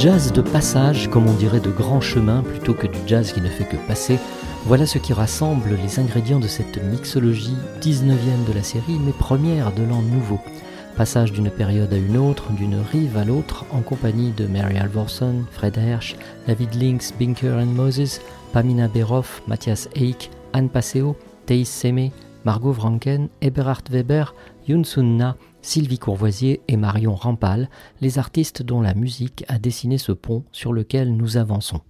Jazz de passage, comme on dirait de grand chemin, plutôt que du jazz qui ne fait que passer, voilà ce qui rassemble les ingrédients de cette mixologie 19e de la série, mais première de l'an nouveau. Passage d'une période à une autre, d'une rive à l'autre, en compagnie de Mary Alvorson, Fred Hersch, David Links, Binker and Moses, Pamina Beroff, Matthias Eich, Anne Passeo, Thais Seme, Margot Franken, Eberhard Weber, Yun Sun Na, Sylvie Courvoisier et Marion Rampal, les artistes dont la musique a dessiné ce pont sur lequel nous avançons.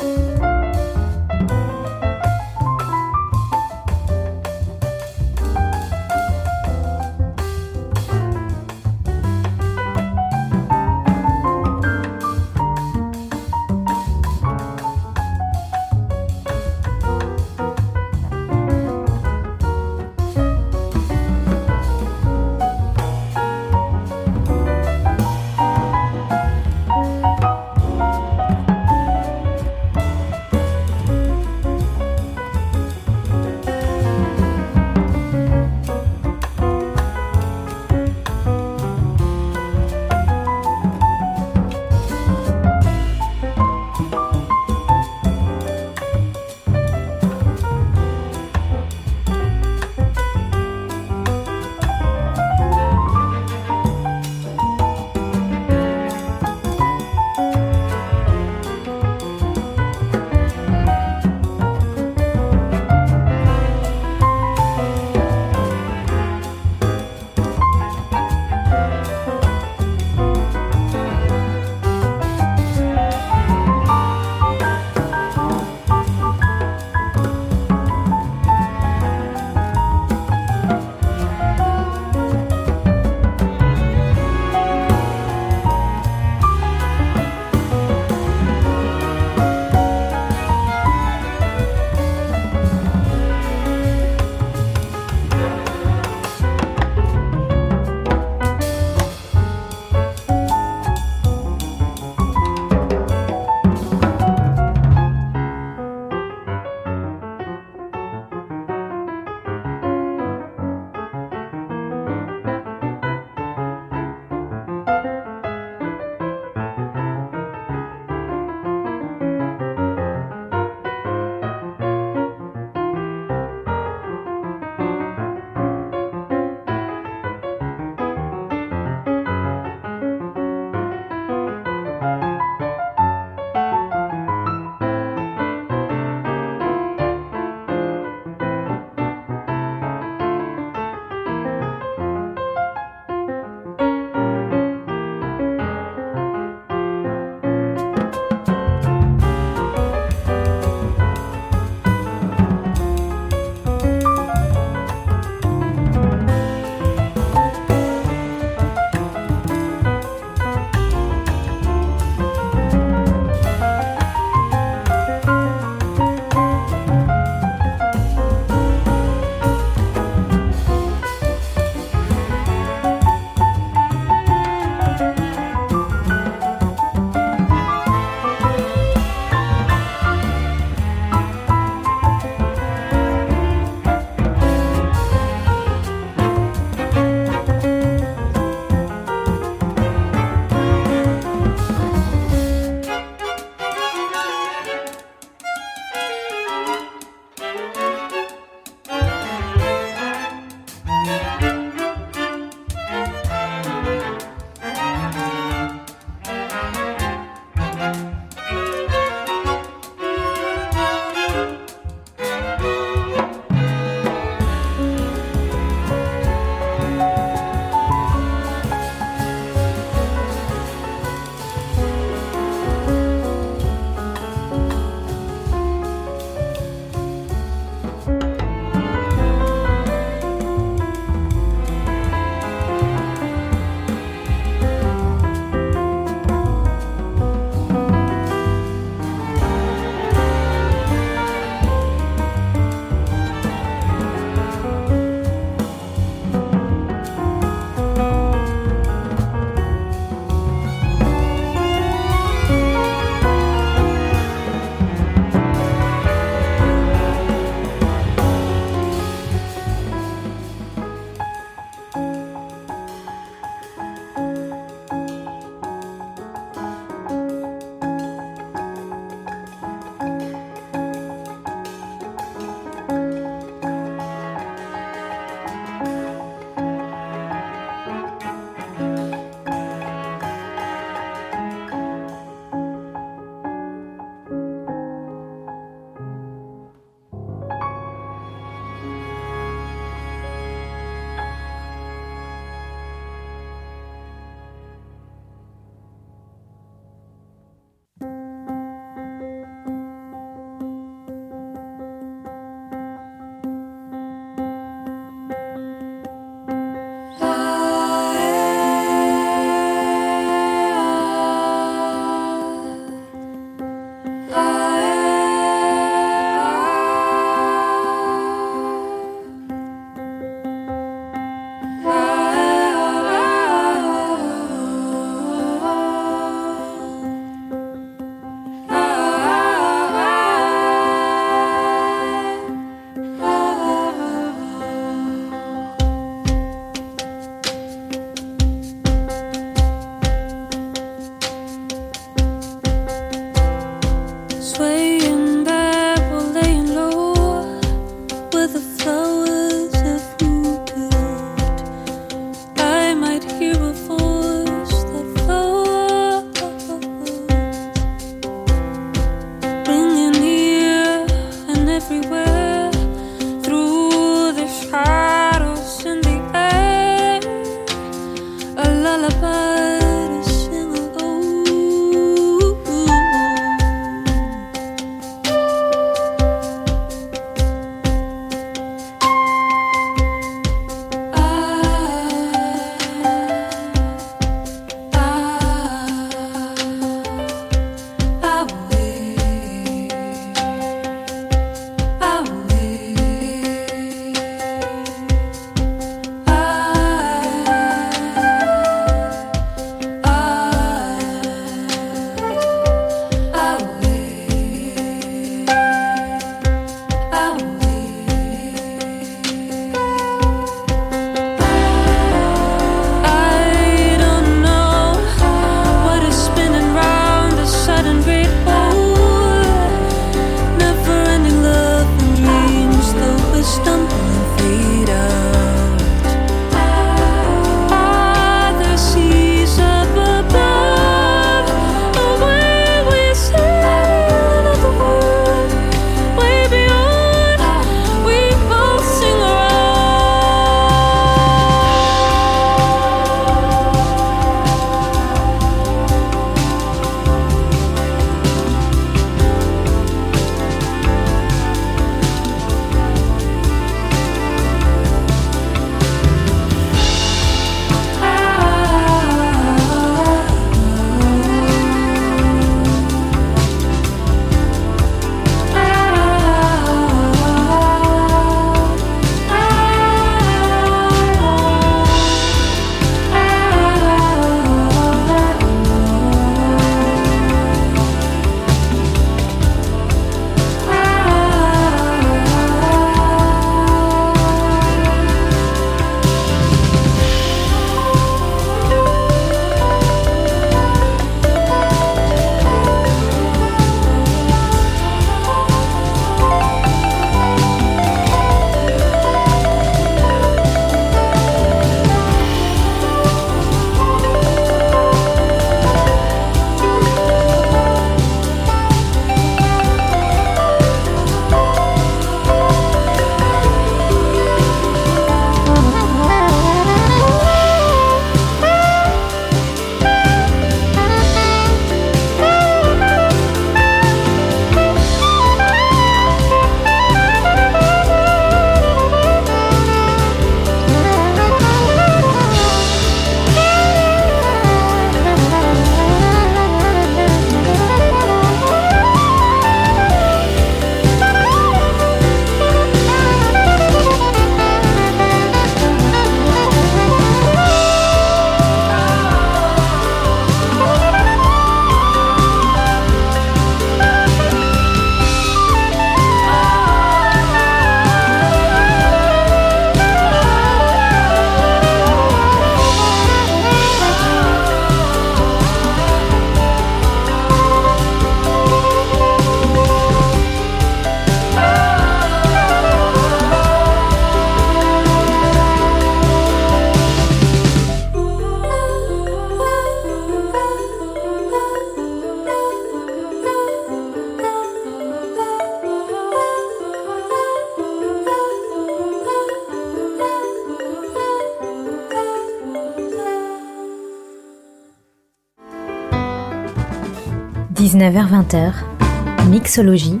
19h-20h, Mixologie,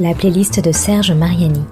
la playlist de Serge Mariani.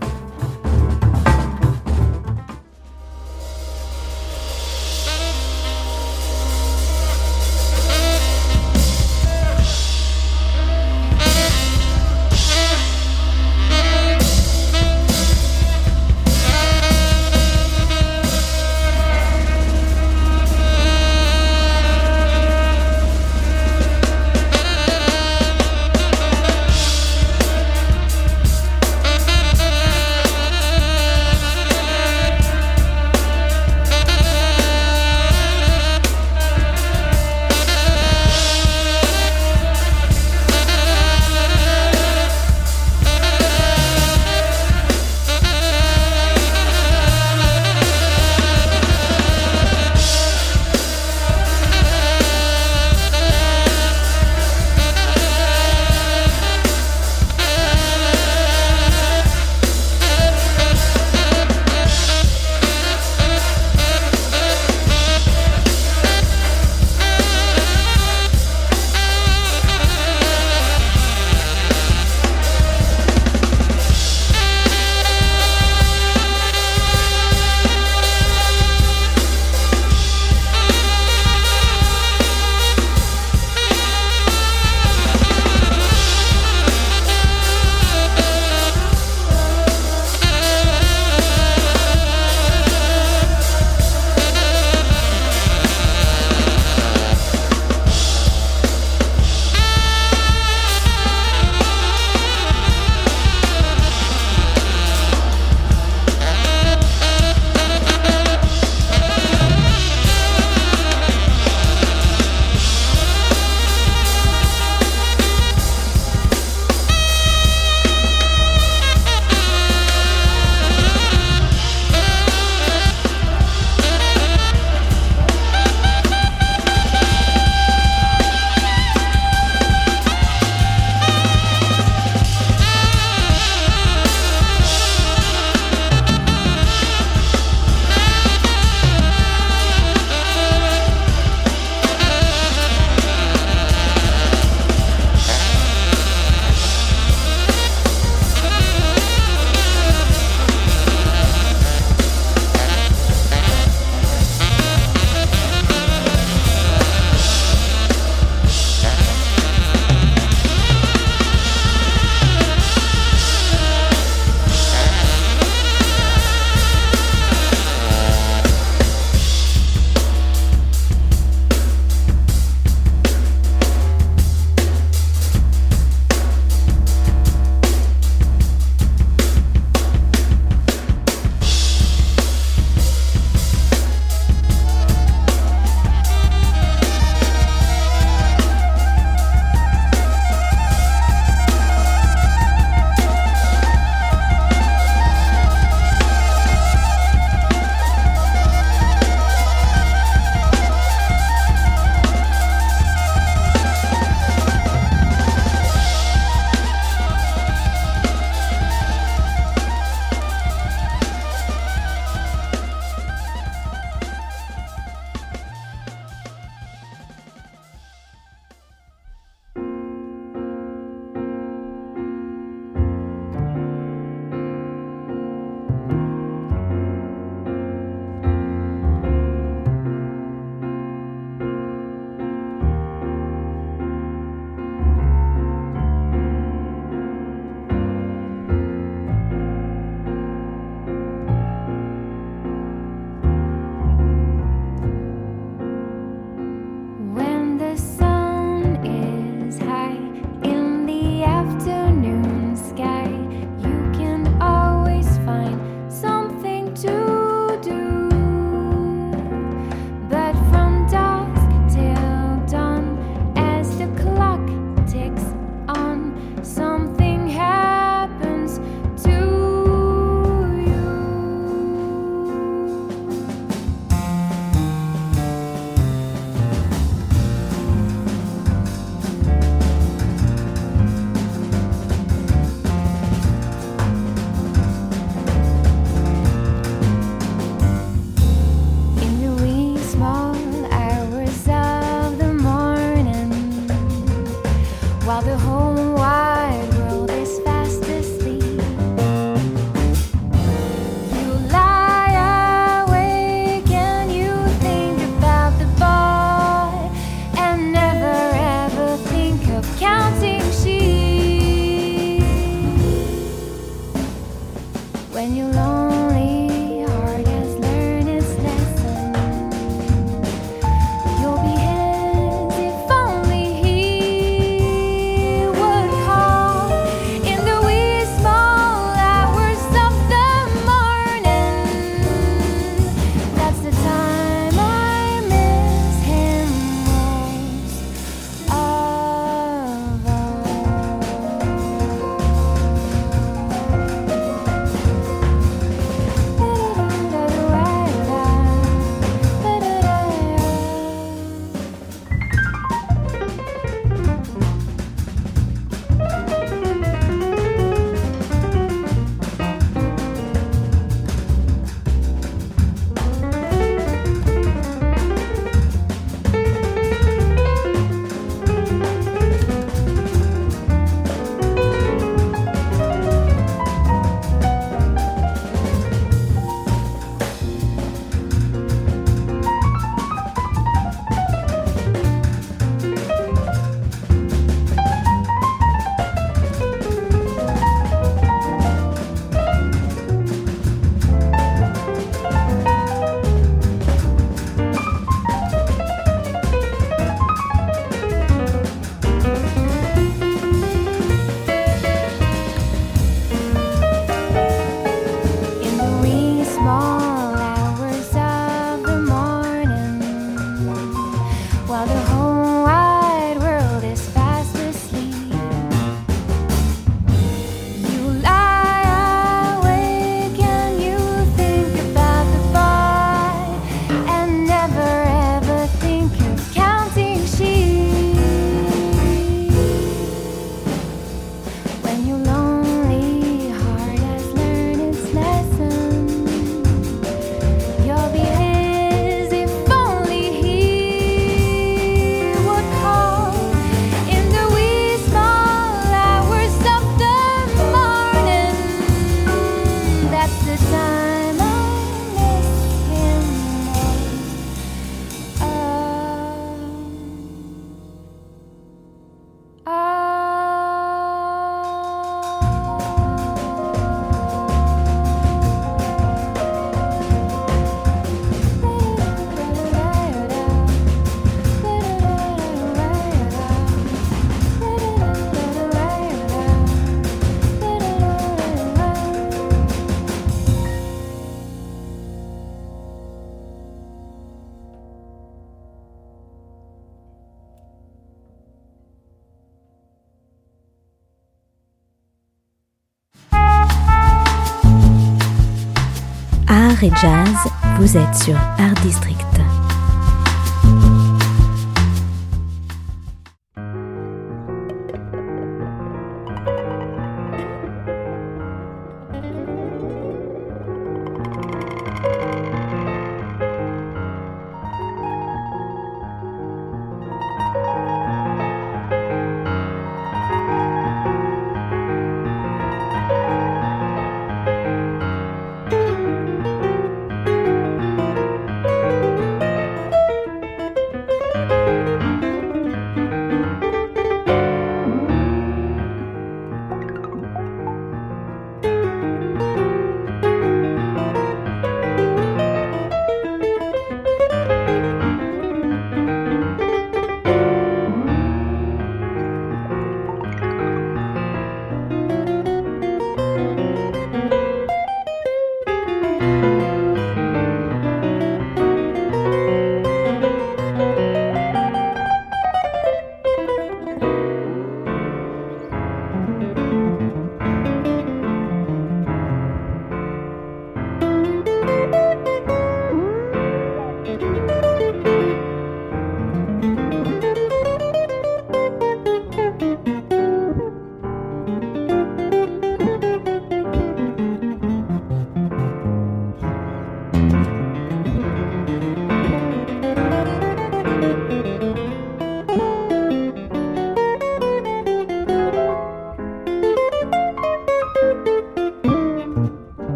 Et jazz, vous êtes sur Art District.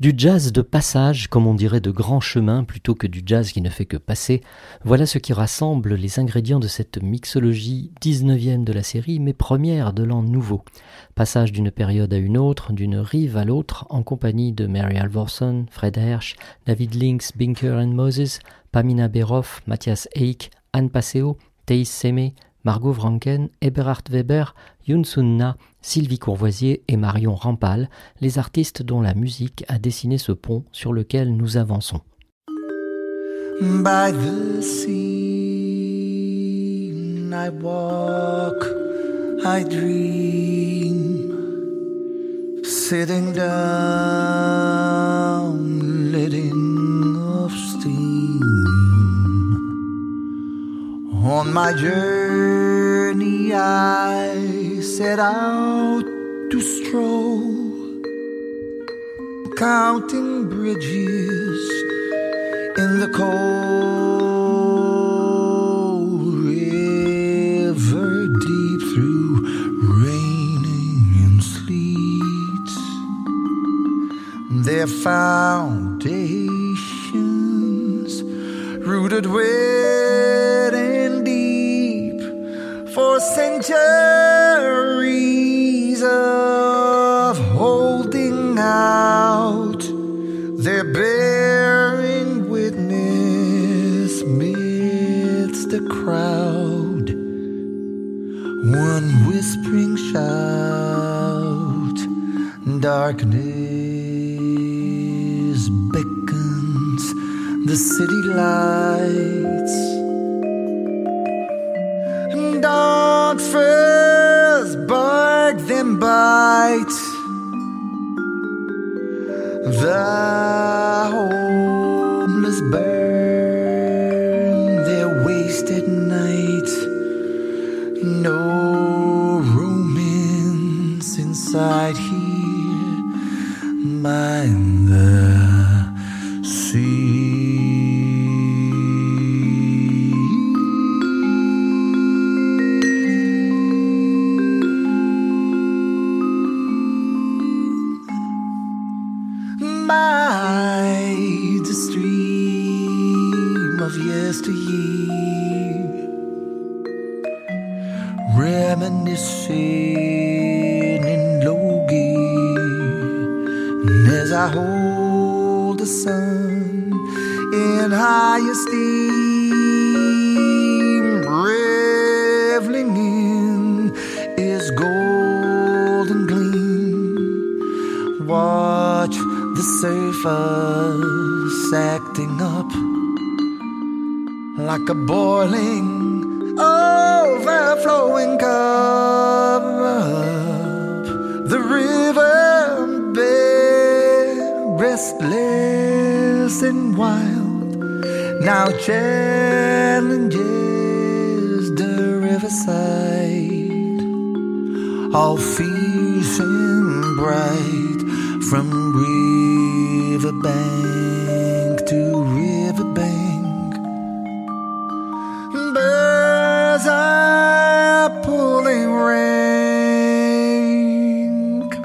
Du jazz de passage, comme on dirait de grand chemin, plutôt que du jazz qui ne fait que passer, voilà ce qui rassemble les ingrédients de cette mixologie 19e de la série, mais première de l'an nouveau. Passage d'une période à une autre, d'une rive à l'autre, en compagnie de Mary Alvorson, Fred Hersch, David Links, Binker and Moses, Pamina Beroff, Matthias Eich, Anne Passeo, Thais Seme, Margot Franken, Eberhard Weber, Yun Sun Na, Sylvie Courvoisier et Marion Rampal, les artistes dont la musique a dessiné ce pont sur lequel nous avançons. By the sea, I walk, I dream, sitting down, On my journey, I set out to stroll, counting bridges in the cold river deep through raining and sleet. Their foundations rooted deep for centuries of holding out. They're bearing witness midst the crowd. One whispering shout, darkness beckons the city lights. Like a boiling, overflowing cup. The river bed, restless and wild, now challenges the riverside. All and bright from riverbank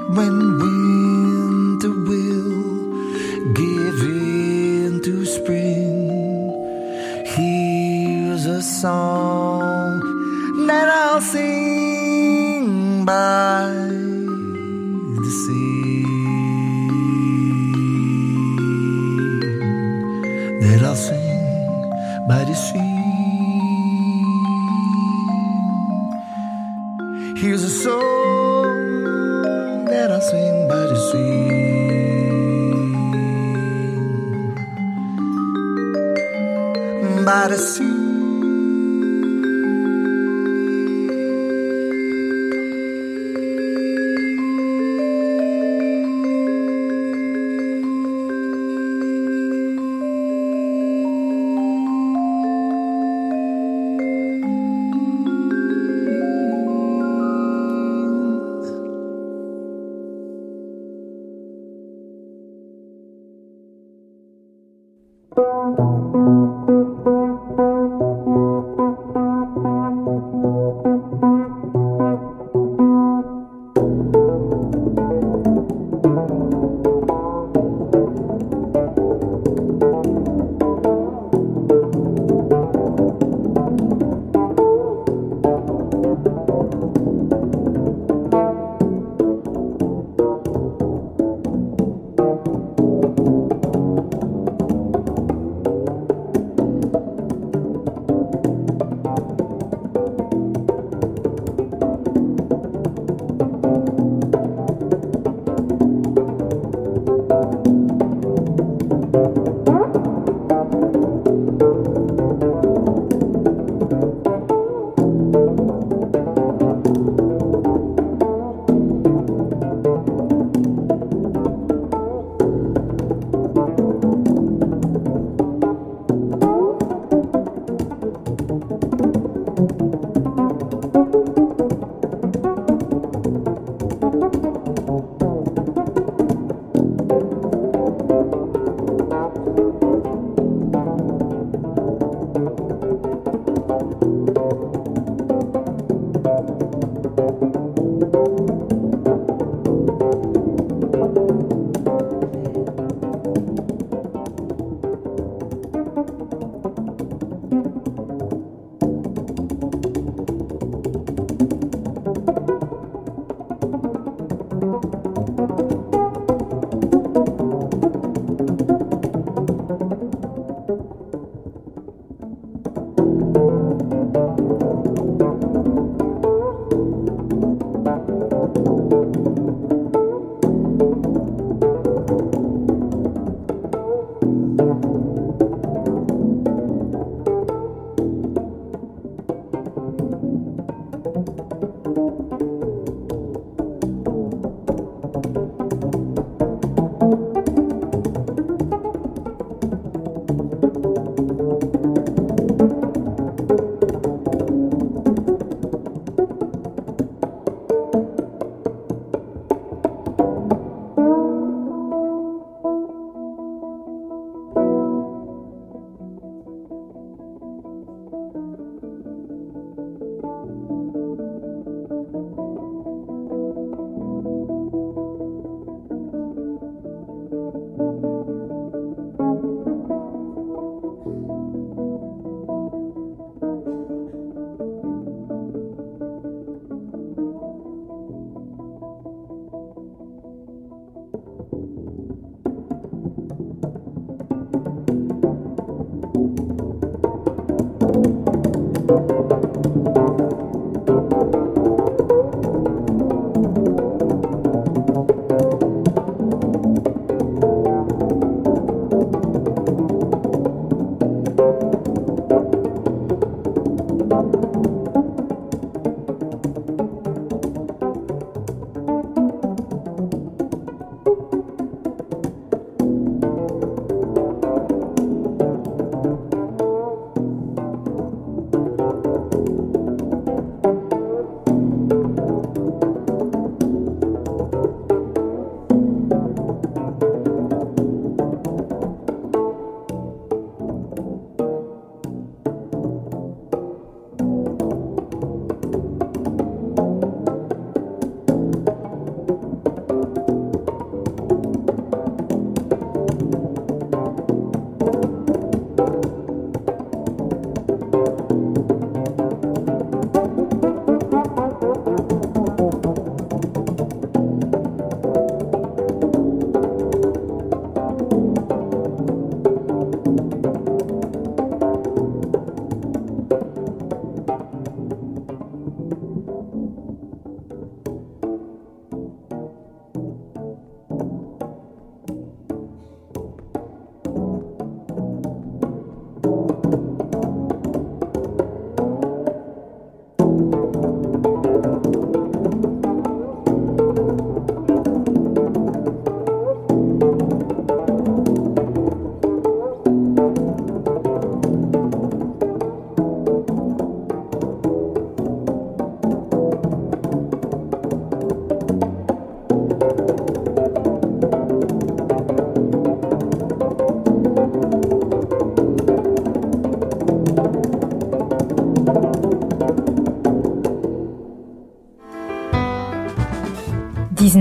when winter will give in to spring. Here's a song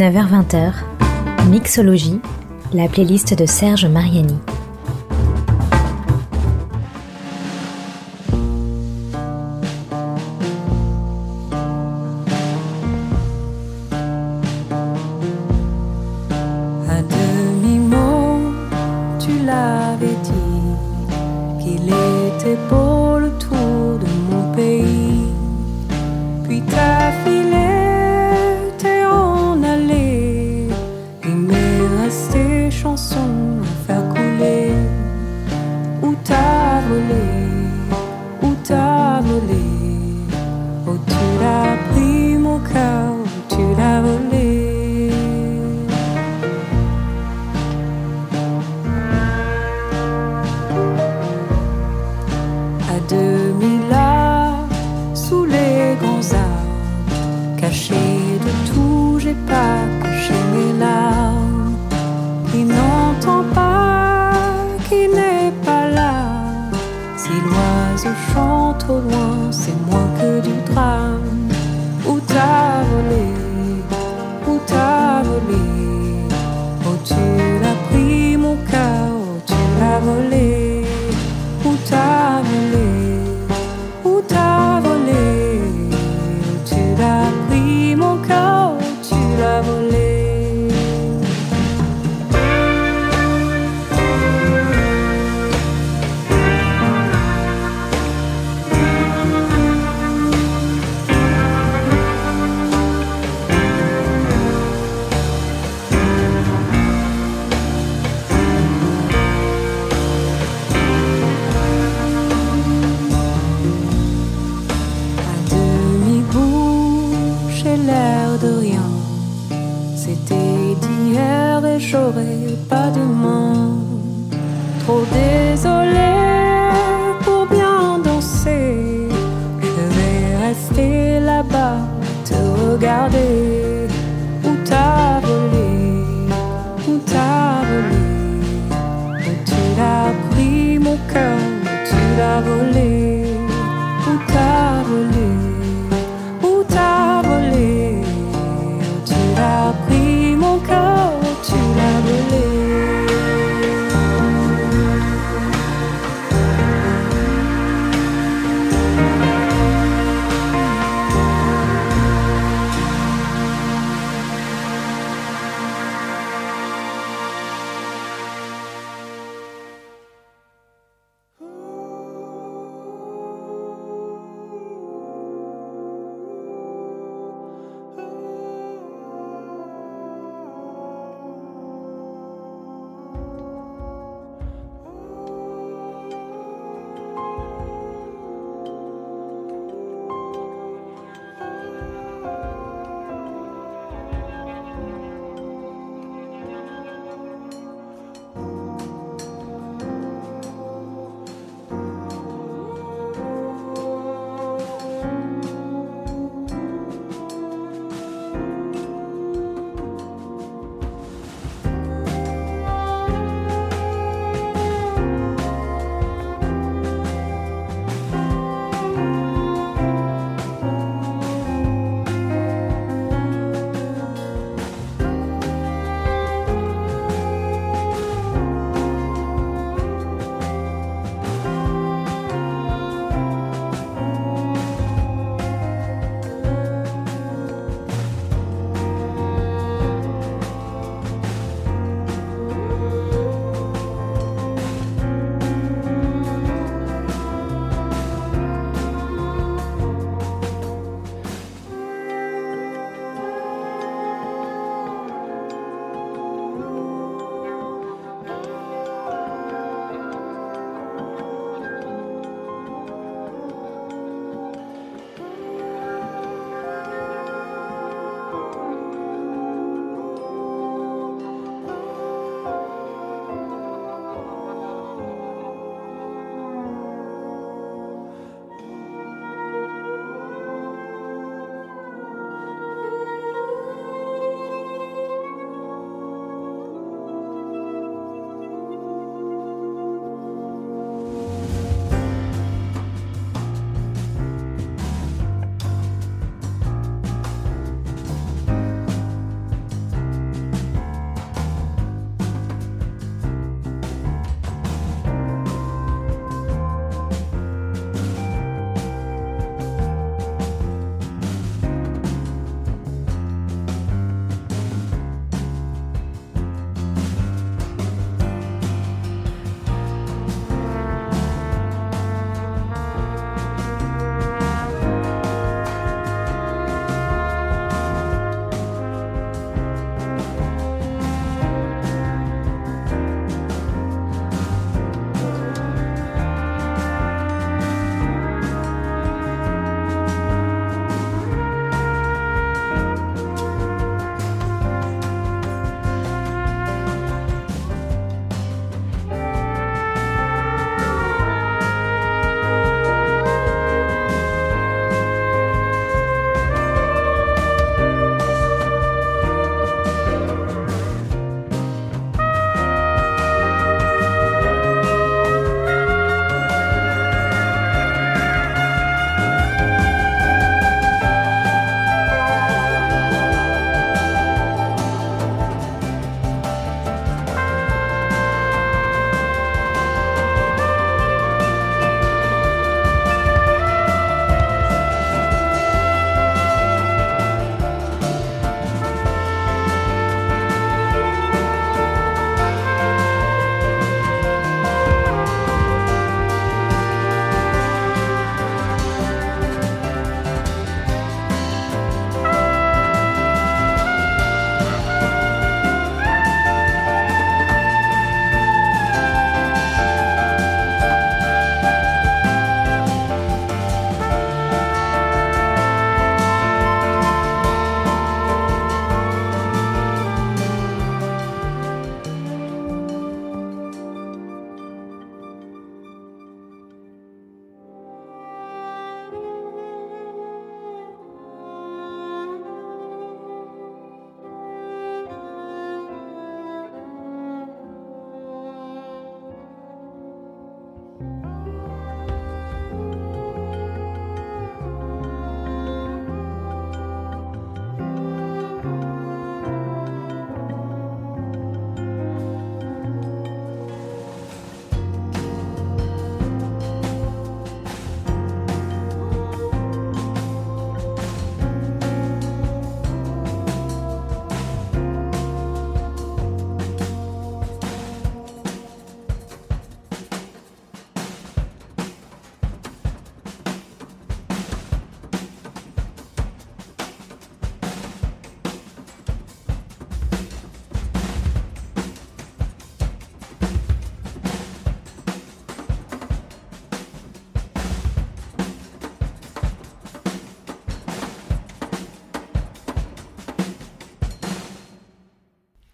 19h-20h, Mixologie, la playlist de Serge Mariani. au chant trop loin, c'est moins que du drame où t'as volé.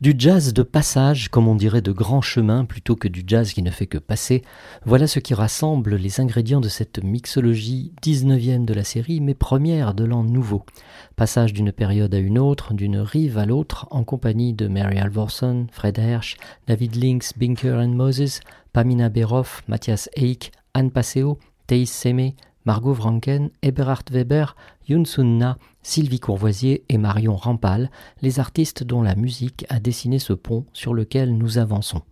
Du jazz de passage, comme on dirait de grand chemin, plutôt que du jazz qui ne fait que passer, voilà ce qui rassemble les ingrédients de cette mixologie 19e de la série, mais première de l'an nouveau. Passage d'une période à une autre, d'une rive à l'autre, en compagnie de Mary Alvorson, Fred Hersch, David Links, Binker and Moses, Pamina Beroff, Matthias Eich, Anne Passeo, Thais Seme, Margot Franken, Eberhard Weber, Yun Sun Na, Sylvie Courvoisier et Marion Rampal, les artistes dont la musique a dessiné ce pont sur lequel nous avançons.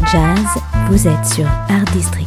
Jazz, vous êtes sur Art District.